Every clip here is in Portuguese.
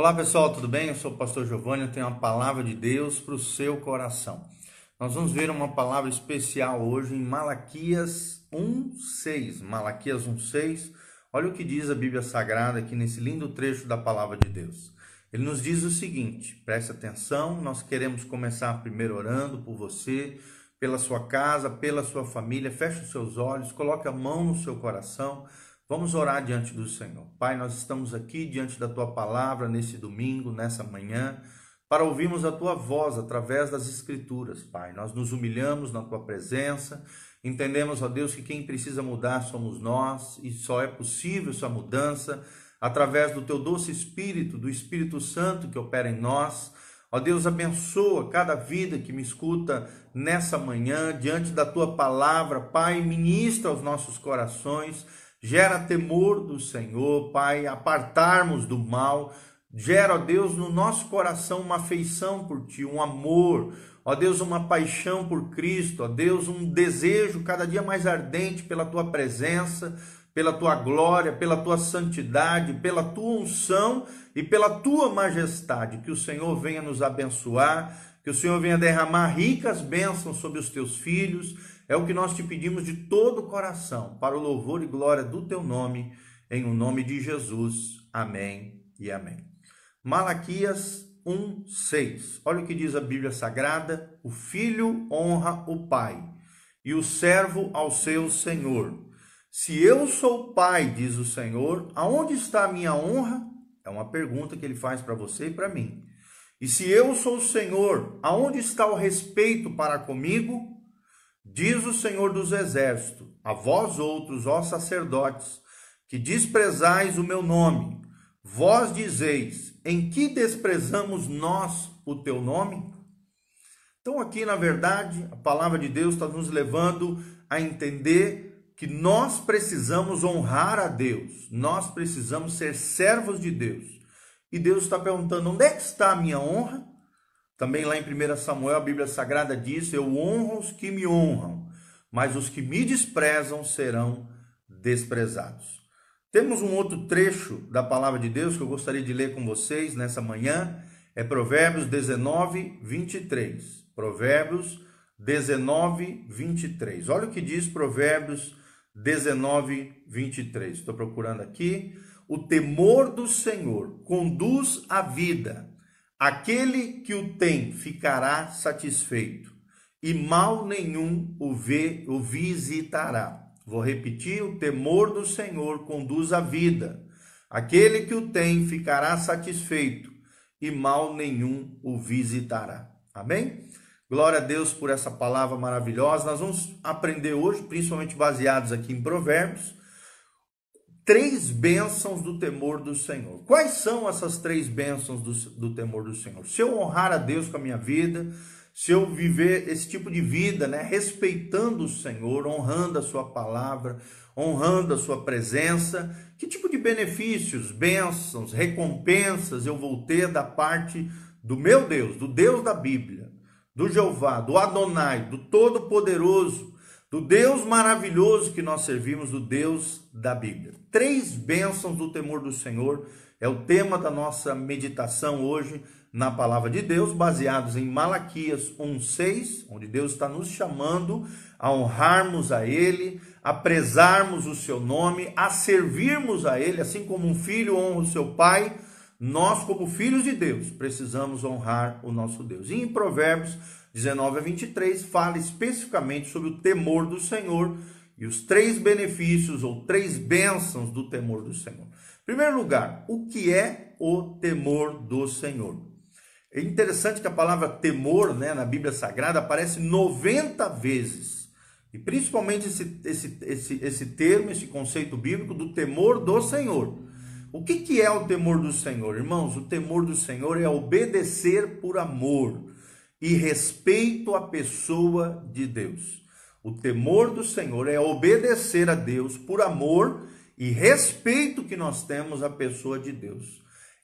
Olá pessoal, tudo bem? Eu sou o pastor Giovanni, eu tenho uma palavra de Deus para o seu coração. Nós vamos ver uma palavra especial hoje em Malaquias 1:6. Malaquias 1:6. Olha o que diz a Bíblia Sagrada aqui nesse lindo trecho da palavra de Deus. Ele nos diz o seguinte: preste atenção, nós queremos começar primeiro orando por você, pela sua casa, pela sua família. Feche os seus olhos, coloque a mão no seu coração. Vamos orar diante do Senhor. Pai, nós estamos aqui diante da tua palavra nesse domingo, nessa manhã, para ouvirmos a tua voz através das Escrituras, Pai. Nós nos humilhamos na tua presença, entendemos, ó Deus, que quem precisa mudar somos nós e só é possível essa mudança através do teu doce Espírito, do Espírito Santo que opera em nós. Ó Deus, abençoa cada vida que me escuta nessa manhã, diante da tua palavra, Pai, ministra aos nossos corações gera temor do Senhor, Pai, apartarmos do mal, gera, ó Deus, no nosso coração uma afeição por Ti, um amor, ó Deus, uma paixão por Cristo, ó Deus, um desejo cada dia mais ardente pela Tua presença, pela Tua glória, pela Tua santidade, pela Tua unção e pela Tua majestade, que o Senhor venha nos abençoar, que o Senhor venha derramar ricas bênçãos sobre os Teus filhos, é o que nós te pedimos de todo o coração, para o louvor e glória do teu nome, em o nome de Jesus. Amém e amém. Malaquias 1:6. Olha o que diz a Bíblia Sagrada: O filho honra o pai, e o servo ao seu senhor. Se eu sou pai, diz o Senhor, aonde está a minha honra? É uma pergunta que ele faz para você e para mim. E se eu sou o Senhor, aonde está o respeito para comigo? Diz o Senhor dos Exércitos: A vós outros, ó sacerdotes, que desprezais o meu nome, vós dizeis: Em que desprezamos nós o teu nome? Então, aqui, na verdade, a palavra de Deus está nos levando a entender que nós precisamos honrar a Deus, nós precisamos ser servos de Deus. E Deus está perguntando: onde é que está a minha honra? Também lá em 1 Samuel, a Bíblia Sagrada diz: Eu honro os que me honram, mas os que me desprezam serão desprezados. Temos um outro trecho da palavra de Deus que eu gostaria de ler com vocês nessa manhã, é Provérbios 19, 23. Provérbios 19, 23. Olha o que diz Provérbios 19, 23. Estou procurando aqui. O temor do Senhor conduz à vida Aquele que o tem ficará satisfeito, e mal nenhum o vê, o visitará. Vou repetir: o temor do Senhor conduz à vida. Aquele que o tem ficará satisfeito, e mal nenhum o visitará. Amém? Glória a Deus por essa palavra maravilhosa. Nós vamos aprender hoje, principalmente baseados aqui em Provérbios, três bênçãos do temor do Senhor. Quais são essas três bênçãos do, do temor do Senhor? Se eu honrar a Deus com a minha vida, se eu viver esse tipo de vida, né, respeitando o Senhor, honrando a sua palavra, honrando a sua presença, que tipo de benefícios, bênçãos, recompensas eu vou ter da parte do meu Deus, do Deus da Bíblia, do Jeová, do Adonai, do Todo-Poderoso, do Deus maravilhoso que nós servimos, do Deus da Bíblia. Três bênçãos do temor do Senhor é o tema da nossa meditação hoje na palavra de Deus, baseados em Malaquias 1:6, onde Deus está nos chamando a honrarmos a ele, a prezarmos o seu nome, a servirmos a ele, assim como um filho honra o seu pai, nós como filhos de Deus precisamos honrar o nosso Deus. E em Provérbios 19 a 23 fala especificamente sobre o temor do Senhor e os três benefícios ou três bênçãos do temor do Senhor. Em primeiro lugar, o que é o temor do Senhor? É interessante que a palavra temor né, na Bíblia Sagrada aparece 90 vezes. E principalmente esse, esse, esse, esse termo, esse conceito bíblico do temor do Senhor. O que, que é o temor do Senhor? Irmãos, o temor do Senhor é obedecer por amor e respeito à pessoa de Deus. O temor do Senhor é obedecer a Deus por amor e respeito que nós temos à pessoa de Deus.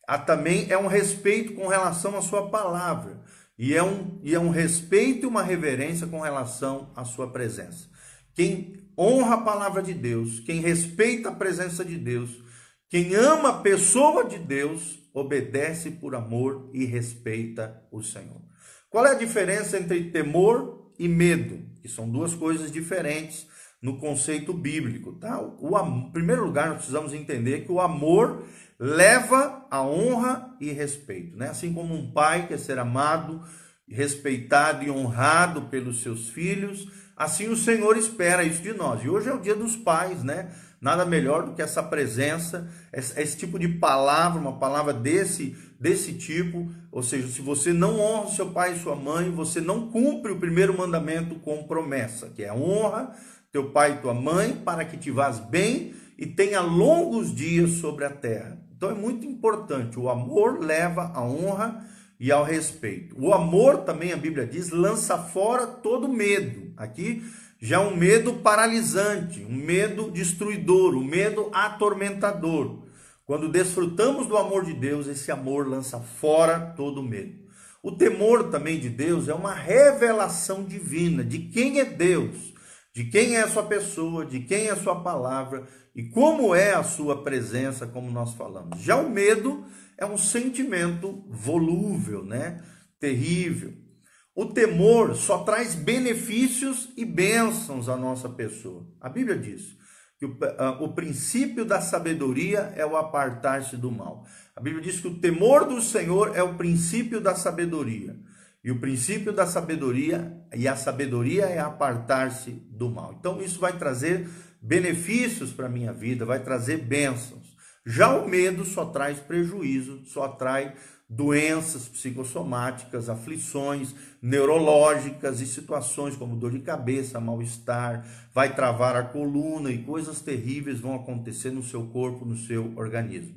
Há também é um respeito com relação à sua palavra. E é, um, e é um respeito e uma reverência com relação à sua presença. Quem honra a palavra de Deus, quem respeita a presença de Deus, quem ama a pessoa de Deus, obedece por amor e respeita o Senhor. Qual é a diferença entre temor e medo? Que são duas coisas diferentes no conceito bíblico, tá? O, em primeiro lugar, nós precisamos entender que o amor leva a honra e respeito, né? Assim como um pai quer ser amado, respeitado e honrado pelos seus filhos, assim o Senhor espera isso de nós. E hoje é o dia dos pais, né? Nada melhor do que essa presença, esse, esse tipo de palavra, uma palavra desse desse tipo, ou seja, se você não honra seu pai e sua mãe, você não cumpre o primeiro mandamento com promessa, que é honra teu pai e tua mãe, para que te vás bem e tenha longos dias sobre a terra. Então é muito importante. O amor leva à honra e ao respeito. O amor também, a Bíblia diz, lança fora todo medo. Aqui já um medo paralisante, um medo destruidor, um medo atormentador. Quando desfrutamos do amor de Deus, esse amor lança fora todo medo. O temor também de Deus é uma revelação divina de quem é Deus, de quem é a sua pessoa, de quem é a sua palavra e como é a sua presença, como nós falamos. Já o medo é um sentimento volúvel, né? Terrível. O temor só traz benefícios e bênçãos à nossa pessoa. A Bíblia diz que o, uh, o princípio da sabedoria é o apartar-se do mal. A Bíblia diz que o temor do Senhor é o princípio da sabedoria. E o princípio da sabedoria e a sabedoria é apartar-se do mal. Então isso vai trazer benefícios para a minha vida, vai trazer bênçãos. Já o medo só traz prejuízo, só atrai doenças psicossomáticas, aflições neurológicas e situações como dor de cabeça, mal-estar, vai travar a coluna e coisas terríveis vão acontecer no seu corpo, no seu organismo.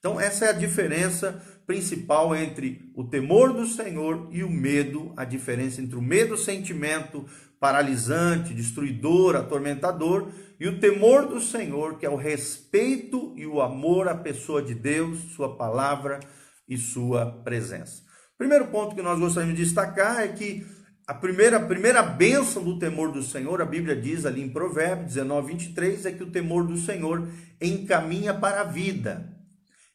Então, essa é a diferença principal entre o temor do Senhor e o medo, a diferença entre o medo, sentimento paralisante, destruidor, atormentador, e o temor do Senhor, que é o respeito e o amor à pessoa de Deus, sua palavra e sua presença. Primeiro ponto que nós gostaríamos de destacar é que a primeira, a primeira bênção do temor do Senhor, a Bíblia diz ali em Provérbios 19, 23, é que o temor do Senhor encaminha para a vida.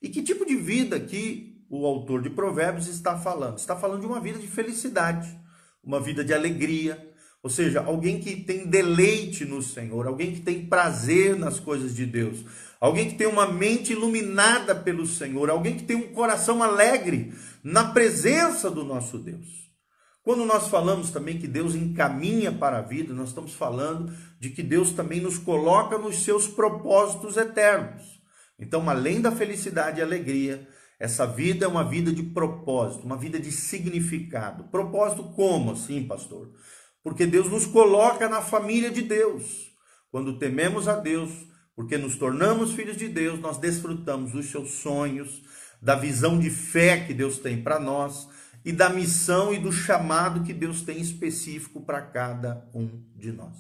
E que tipo de vida que o autor de Provérbios está falando? Está falando de uma vida de felicidade, uma vida de alegria, ou seja, alguém que tem deleite no Senhor, alguém que tem prazer nas coisas de Deus, alguém que tem uma mente iluminada pelo Senhor, alguém que tem um coração alegre na presença do nosso Deus. Quando nós falamos também que Deus encaminha para a vida, nós estamos falando de que Deus também nos coloca nos seus propósitos eternos. Então, além da felicidade e alegria, essa vida é uma vida de propósito, uma vida de significado. Propósito como assim, pastor? Porque Deus nos coloca na família de Deus. Quando tememos a Deus, porque nos tornamos filhos de Deus, nós desfrutamos dos seus sonhos, da visão de fé que Deus tem para nós e da missão e do chamado que Deus tem específico para cada um de nós.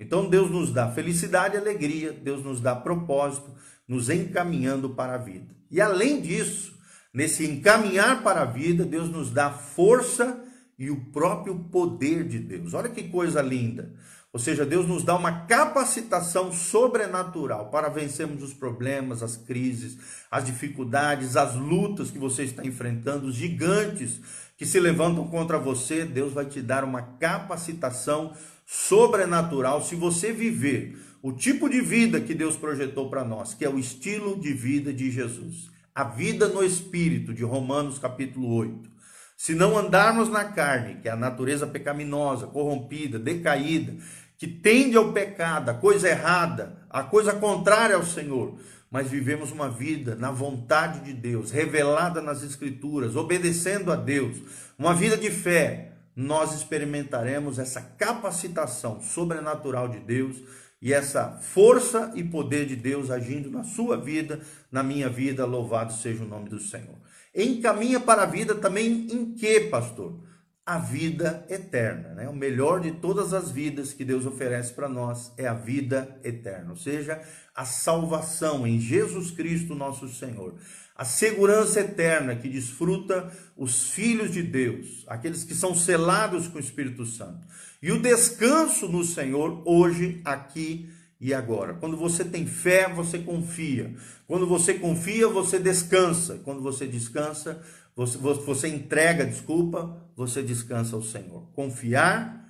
Então Deus nos dá felicidade e alegria, Deus nos dá propósito, nos encaminhando para a vida. E além disso, nesse encaminhar para a vida, Deus nos dá força e o próprio poder de Deus. Olha que coisa linda. Ou seja, Deus nos dá uma capacitação sobrenatural para vencermos os problemas, as crises, as dificuldades, as lutas que você está enfrentando, os gigantes que se levantam contra você. Deus vai te dar uma capacitação sobrenatural se você viver o tipo de vida que Deus projetou para nós, que é o estilo de vida de Jesus. A vida no espírito de Romanos capítulo 8. Se não andarmos na carne, que é a natureza pecaminosa, corrompida, decaída, que tende ao pecado, a coisa errada, a coisa contrária ao Senhor, mas vivemos uma vida na vontade de Deus, revelada nas Escrituras, obedecendo a Deus, uma vida de fé, nós experimentaremos essa capacitação sobrenatural de Deus e essa força e poder de Deus agindo na sua vida, na minha vida. Louvado seja o nome do Senhor encaminha para a vida também em que, pastor? A vida eterna, né? O melhor de todas as vidas que Deus oferece para nós é a vida eterna, ou seja, a salvação em Jesus Cristo, nosso Senhor. A segurança eterna que desfruta os filhos de Deus, aqueles que são selados com o Espírito Santo. E o descanso no Senhor hoje, aqui e agora. Quando você tem fé, você confia. Quando você confia, você descansa. Quando você descansa, você, você entrega, desculpa, você descansa ao Senhor. Confiar,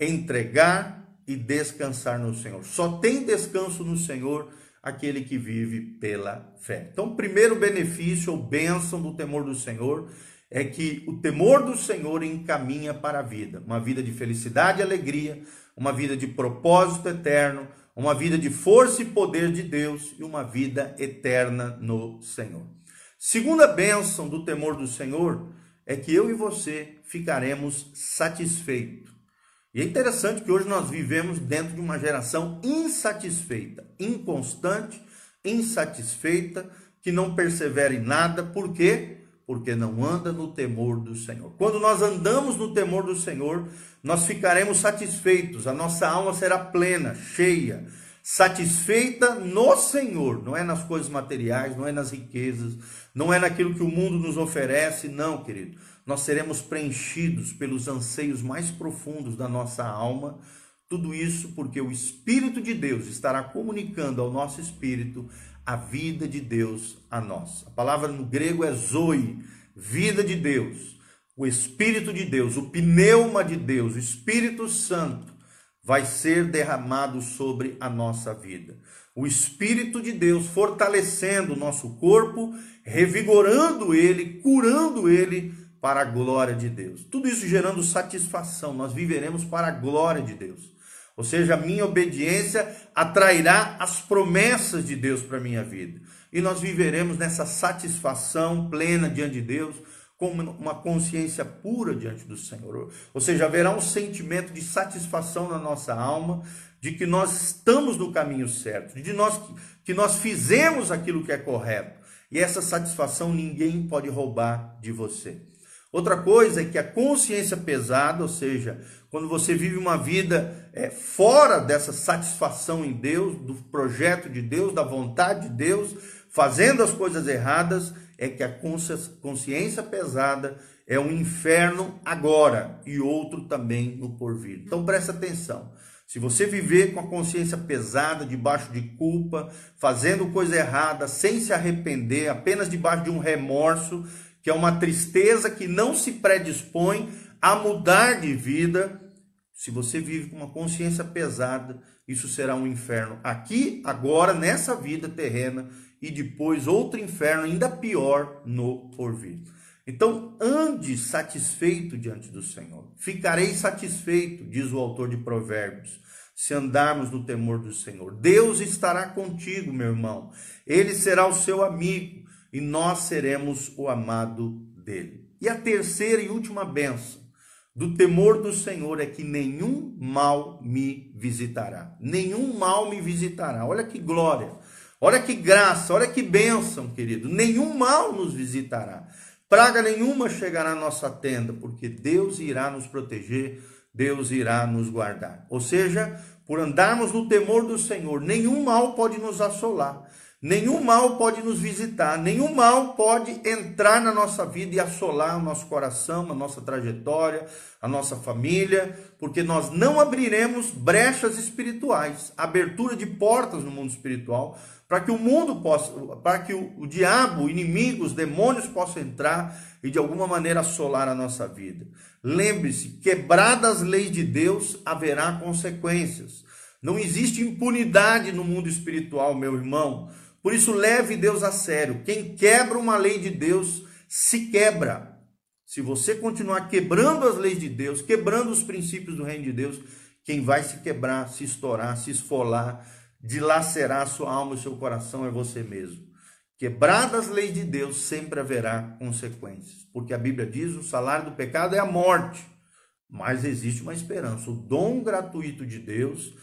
entregar e descansar no Senhor. Só tem descanso no Senhor aquele que vive pela fé. Então, o primeiro benefício ou bênção do temor do Senhor é que o temor do Senhor encaminha para a vida, uma vida de felicidade e alegria, uma vida de propósito eterno, uma vida de força e poder de Deus e uma vida eterna no Senhor. Segunda bênção do temor do Senhor é que eu e você ficaremos satisfeitos. E é interessante que hoje nós vivemos dentro de uma geração insatisfeita, inconstante, insatisfeita, que não persevera em nada, por quê? Porque não anda no temor do Senhor. Quando nós andamos no temor do Senhor, nós ficaremos satisfeitos, a nossa alma será plena, cheia, satisfeita no Senhor, não é nas coisas materiais, não é nas riquezas, não é naquilo que o mundo nos oferece, não, querido. Nós seremos preenchidos pelos anseios mais profundos da nossa alma, tudo isso porque o Espírito de Deus estará comunicando ao nosso espírito a vida de Deus a nós. A palavra no grego é zoe, vida de Deus o Espírito de Deus, o pneuma de Deus, o Espírito Santo, vai ser derramado sobre a nossa vida. O Espírito de Deus fortalecendo o nosso corpo, revigorando ele, curando ele para a glória de Deus. Tudo isso gerando satisfação. Nós viveremos para a glória de Deus. Ou seja, a minha obediência atrairá as promessas de Deus para a minha vida. E nós viveremos nessa satisfação plena diante de Deus, com uma consciência pura diante do Senhor. Ou seja, haverá um sentimento de satisfação na nossa alma, de que nós estamos no caminho certo, de nós que nós fizemos aquilo que é correto. E essa satisfação ninguém pode roubar de você. Outra coisa é que a consciência pesada, ou seja, quando você vive uma vida é, fora dessa satisfação em Deus, do projeto de Deus, da vontade de Deus, fazendo as coisas erradas, é que a consciência pesada é um inferno agora e outro também no porvir. Então presta atenção. Se você viver com a consciência pesada, debaixo de culpa, fazendo coisa errada, sem se arrepender, apenas debaixo de um remorso, que é uma tristeza que não se predispõe a mudar de vida, se você vive com uma consciência pesada, isso será um inferno aqui, agora, nessa vida terrena e depois outro inferno ainda pior no porvir. Então, ande satisfeito diante do Senhor. Ficarei satisfeito, diz o autor de Provérbios, se andarmos no temor do Senhor. Deus estará contigo, meu irmão. Ele será o seu amigo e nós seremos o amado dele. E a terceira e última benção do temor do Senhor é que nenhum mal me visitará. Nenhum mal me visitará. Olha que glória. Olha que graça, olha que bênção, querido. Nenhum mal nos visitará. Praga nenhuma chegará à nossa tenda, porque Deus irá nos proteger, Deus irá nos guardar. Ou seja, por andarmos no temor do Senhor, nenhum mal pode nos assolar. Nenhum mal pode nos visitar, nenhum mal pode entrar na nossa vida e assolar o nosso coração, a nossa trajetória, a nossa família, porque nós não abriremos brechas espirituais, abertura de portas no mundo espiritual, para que o mundo possa, para que o, o diabo, o inimigo, os demônios possam entrar e de alguma maneira assolar a nossa vida. Lembre-se, quebradas as leis de Deus, haverá consequências. Não existe impunidade no mundo espiritual, meu irmão. Por isso, leve Deus a sério. Quem quebra uma lei de Deus se quebra. Se você continuar quebrando as leis de Deus, quebrando os princípios do reino de Deus, quem vai se quebrar, se estourar, se esfolar, dilacerar a sua alma e seu coração é você mesmo. Quebradas as leis de Deus, sempre haverá consequências. Porque a Bíblia diz: o salário do pecado é a morte. Mas existe uma esperança. O dom gratuito de Deus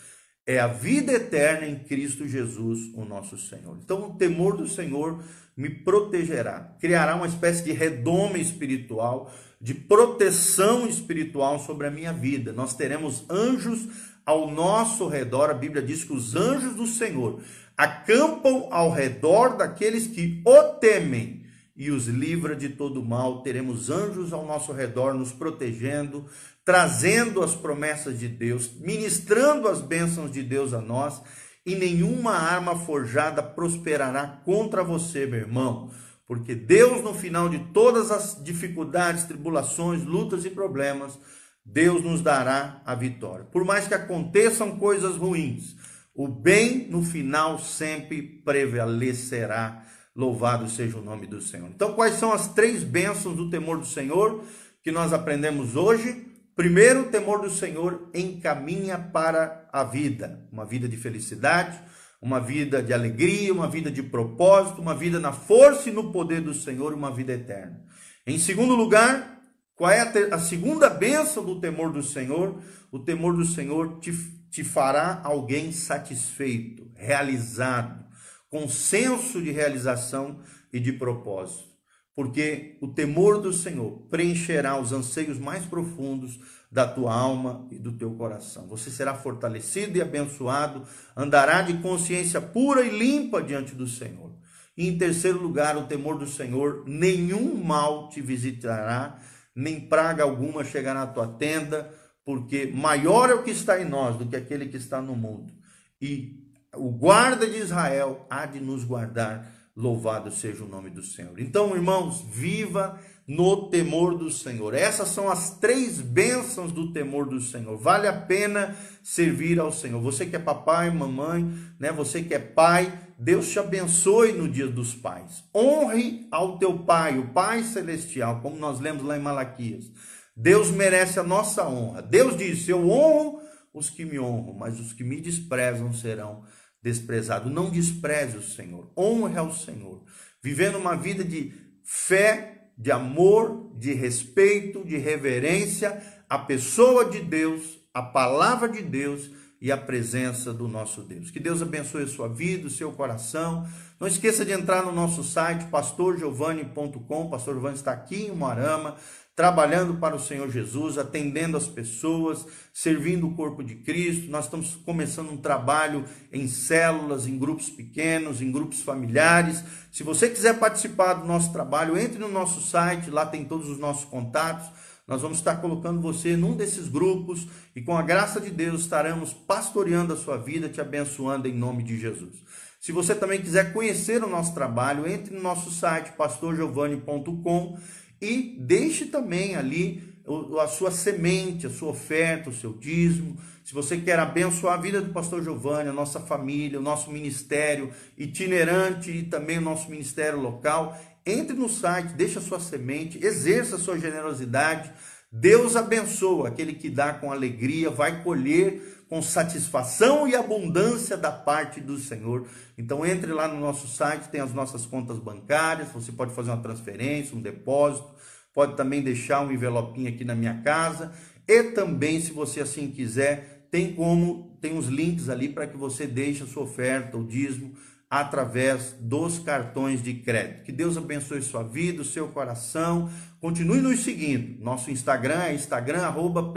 é a vida eterna em Cristo Jesus, o nosso Senhor. Então, o temor do Senhor me protegerá, criará uma espécie de redoma espiritual, de proteção espiritual sobre a minha vida. Nós teremos anjos ao nosso redor. A Bíblia diz que os anjos do Senhor acampam ao redor daqueles que o temem e os livra de todo mal. Teremos anjos ao nosso redor nos protegendo, trazendo as promessas de Deus, ministrando as bênçãos de Deus a nós e nenhuma arma forjada prosperará contra você, meu irmão. Porque Deus, no final de todas as dificuldades, tribulações, lutas e problemas, Deus nos dará a vitória. Por mais que aconteçam coisas ruins, o bem no final sempre prevalecerá. Louvado seja o nome do Senhor. Então, quais são as três bênçãos do temor do Senhor que nós aprendemos hoje? Primeiro, o temor do Senhor encaminha para a vida, uma vida de felicidade, uma vida de alegria, uma vida de propósito, uma vida na força e no poder do Senhor, uma vida eterna. Em segundo lugar, qual é a, a segunda bênção do temor do Senhor? O temor do Senhor te, te fará alguém satisfeito, realizado, com senso de realização e de propósito porque o temor do Senhor preencherá os anseios mais profundos da tua alma e do teu coração. Você será fortalecido e abençoado, andará de consciência pura e limpa diante do Senhor. E em terceiro lugar, o temor do Senhor, nenhum mal te visitará, nem praga alguma chegará à tua tenda, porque maior é o que está em nós do que aquele que está no mundo. E o guarda de Israel há de nos guardar Louvado seja o nome do Senhor. Então, irmãos, viva no temor do Senhor. Essas são as três bênçãos do temor do Senhor. Vale a pena servir ao Senhor. Você que é papai, mamãe, né? Você que é pai, Deus te abençoe no dia dos pais. Honre ao teu pai, o Pai celestial, como nós lemos lá em Malaquias. Deus merece a nossa honra. Deus disse: "Eu honro os que me honram, mas os que me desprezam serão desprezado. Não despreze o Senhor, honre ao Senhor, vivendo uma vida de fé, de amor, de respeito, de reverência à pessoa de Deus, à palavra de Deus e à presença do nosso Deus. Que Deus abençoe a sua vida, o seu coração. Não esqueça de entrar no nosso site pastorgiovanni.com. Pastor Giovanni está aqui em Moarama trabalhando para o Senhor Jesus, atendendo as pessoas, servindo o corpo de Cristo. Nós estamos começando um trabalho em células, em grupos pequenos, em grupos familiares. Se você quiser participar do nosso trabalho, entre no nosso site, lá tem todos os nossos contatos. Nós vamos estar colocando você num desses grupos e com a graça de Deus estaremos pastoreando a sua vida, te abençoando em nome de Jesus. Se você também quiser conhecer o nosso trabalho, entre no nosso site pastorgiovanni.com e deixe também ali a sua semente, a sua oferta, o seu dízimo. Se você quer abençoar a vida do pastor Giovanni, a nossa família, o nosso ministério itinerante e também o nosso ministério local, entre no site, deixe a sua semente, exerça a sua generosidade. Deus abençoa aquele que dá com alegria, vai colher com satisfação e abundância da parte do Senhor. Então entre lá no nosso site, tem as nossas contas bancárias, você pode fazer uma transferência, um depósito, pode também deixar um envelopinho aqui na minha casa e também, se você assim quiser, tem como, tem os links ali para que você deixe a sua oferta, o dízimo, através dos cartões de crédito. Que Deus abençoe sua vida, o seu coração. Continue nos seguindo. Nosso Instagram é Instagram arroba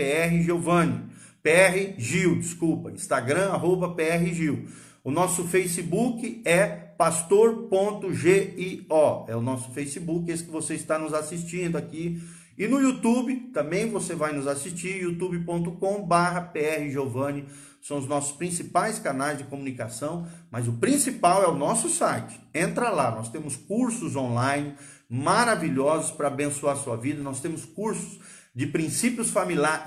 PR Gil, desculpa, Instagram, arroba PR Gil. O nosso Facebook é pastor.gio, é o nosso Facebook, esse que você está nos assistindo aqui. E no YouTube também você vai nos assistir, youtube.com barra Giovanni, são os nossos principais canais de comunicação, mas o principal é o nosso site. Entra lá, nós temos cursos online maravilhosos para abençoar a sua vida, nós temos cursos de princípios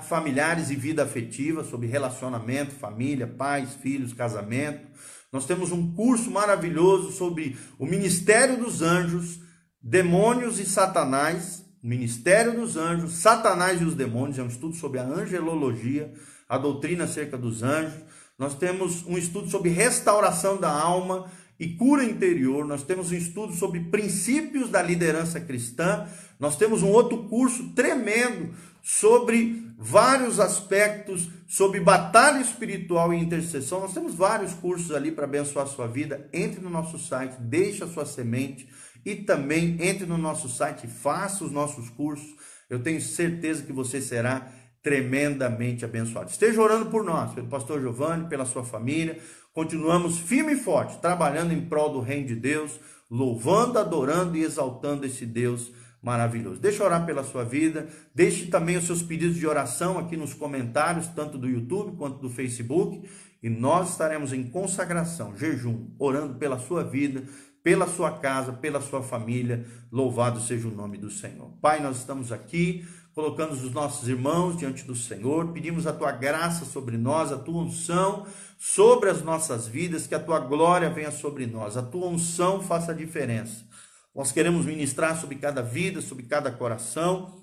familiares e vida afetiva, sobre relacionamento, família, pais, filhos, casamento. Nós temos um curso maravilhoso sobre o ministério dos anjos, demônios e satanás. O ministério dos anjos, Satanás e os demônios, é um estudo sobre a angelologia, a doutrina acerca dos anjos. Nós temos um estudo sobre restauração da alma e cura interior. Nós temos um estudo sobre princípios da liderança cristã. Nós temos um outro curso tremendo sobre vários aspectos, sobre batalha espiritual e intercessão. Nós temos vários cursos ali para abençoar a sua vida. Entre no nosso site, deixe a sua semente e também entre no nosso site, faça os nossos cursos. Eu tenho certeza que você será tremendamente abençoado. Esteja orando por nós, pelo pastor Giovanni, pela sua família. Continuamos firme e forte, trabalhando em prol do reino de Deus, louvando, adorando e exaltando esse Deus maravilhoso. Deixa eu orar pela sua vida, deixe também os seus pedidos de oração aqui nos comentários, tanto do YouTube quanto do Facebook, e nós estaremos em consagração, jejum, orando pela sua vida, pela sua casa, pela sua família. Louvado seja o nome do Senhor. Pai, nós estamos aqui colocando os nossos irmãos diante do Senhor, pedimos a tua graça sobre nós, a tua unção sobre as nossas vidas, que a tua glória venha sobre nós, a tua unção faça a diferença. Nós queremos ministrar sobre cada vida, sobre cada coração.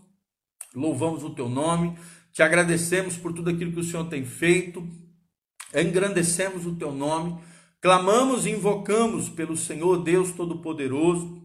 Louvamos o teu nome, te agradecemos por tudo aquilo que o Senhor tem feito, engrandecemos o teu nome, clamamos e invocamos pelo Senhor Deus Todo-Poderoso,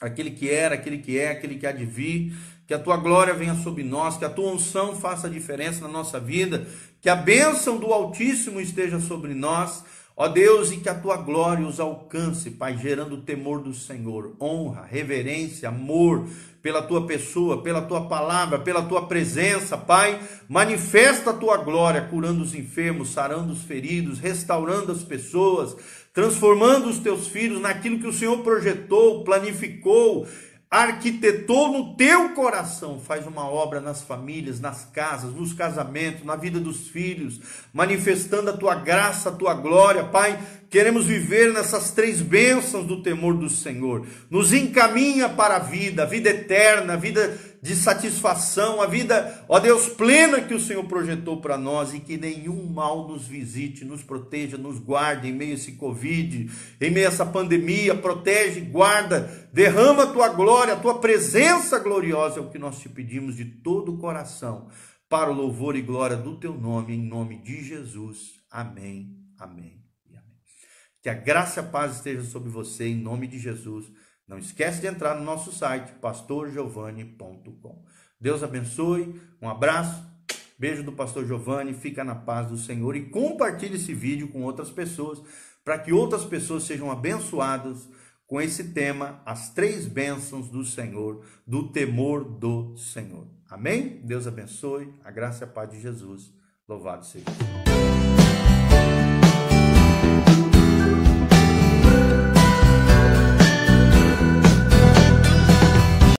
aquele que era, aquele que é, aquele que há de vir, que a tua glória venha sobre nós, que a tua unção faça diferença na nossa vida, que a bênção do Altíssimo esteja sobre nós, ó Deus, e que a tua glória os alcance, Pai, gerando o temor do Senhor, honra, reverência, amor pela tua pessoa, pela tua palavra, pela tua presença, Pai. Manifesta a tua glória, curando os enfermos, sarando os feridos, restaurando as pessoas, transformando os teus filhos naquilo que o Senhor projetou, planificou arquitetou no teu coração, faz uma obra nas famílias, nas casas, nos casamentos, na vida dos filhos, manifestando a tua graça, a tua glória, Pai. Queremos viver nessas três bênçãos do temor do Senhor. Nos encaminha para a vida, a vida eterna, a vida de satisfação, a vida, ó Deus, plena que o Senhor projetou para nós e que nenhum mal nos visite, nos proteja, nos guarde em meio a esse Covid, em meio a essa pandemia, protege, guarda, derrama a tua glória, a tua presença gloriosa, é o que nós te pedimos de todo o coração, para o louvor e glória do teu nome, em nome de Jesus. Amém, amém e amém. Que a graça e a paz esteja sobre você, em nome de Jesus. Não esquece de entrar no nosso site pastorgiovanni.com. Deus abençoe, um abraço, beijo do pastor Giovanni, fica na paz do Senhor e compartilhe esse vídeo com outras pessoas, para que outras pessoas sejam abençoadas com esse tema, as três bênçãos do Senhor, do temor do Senhor. Amém? Deus abençoe, a graça e a paz de Jesus. Louvado seja Senhor.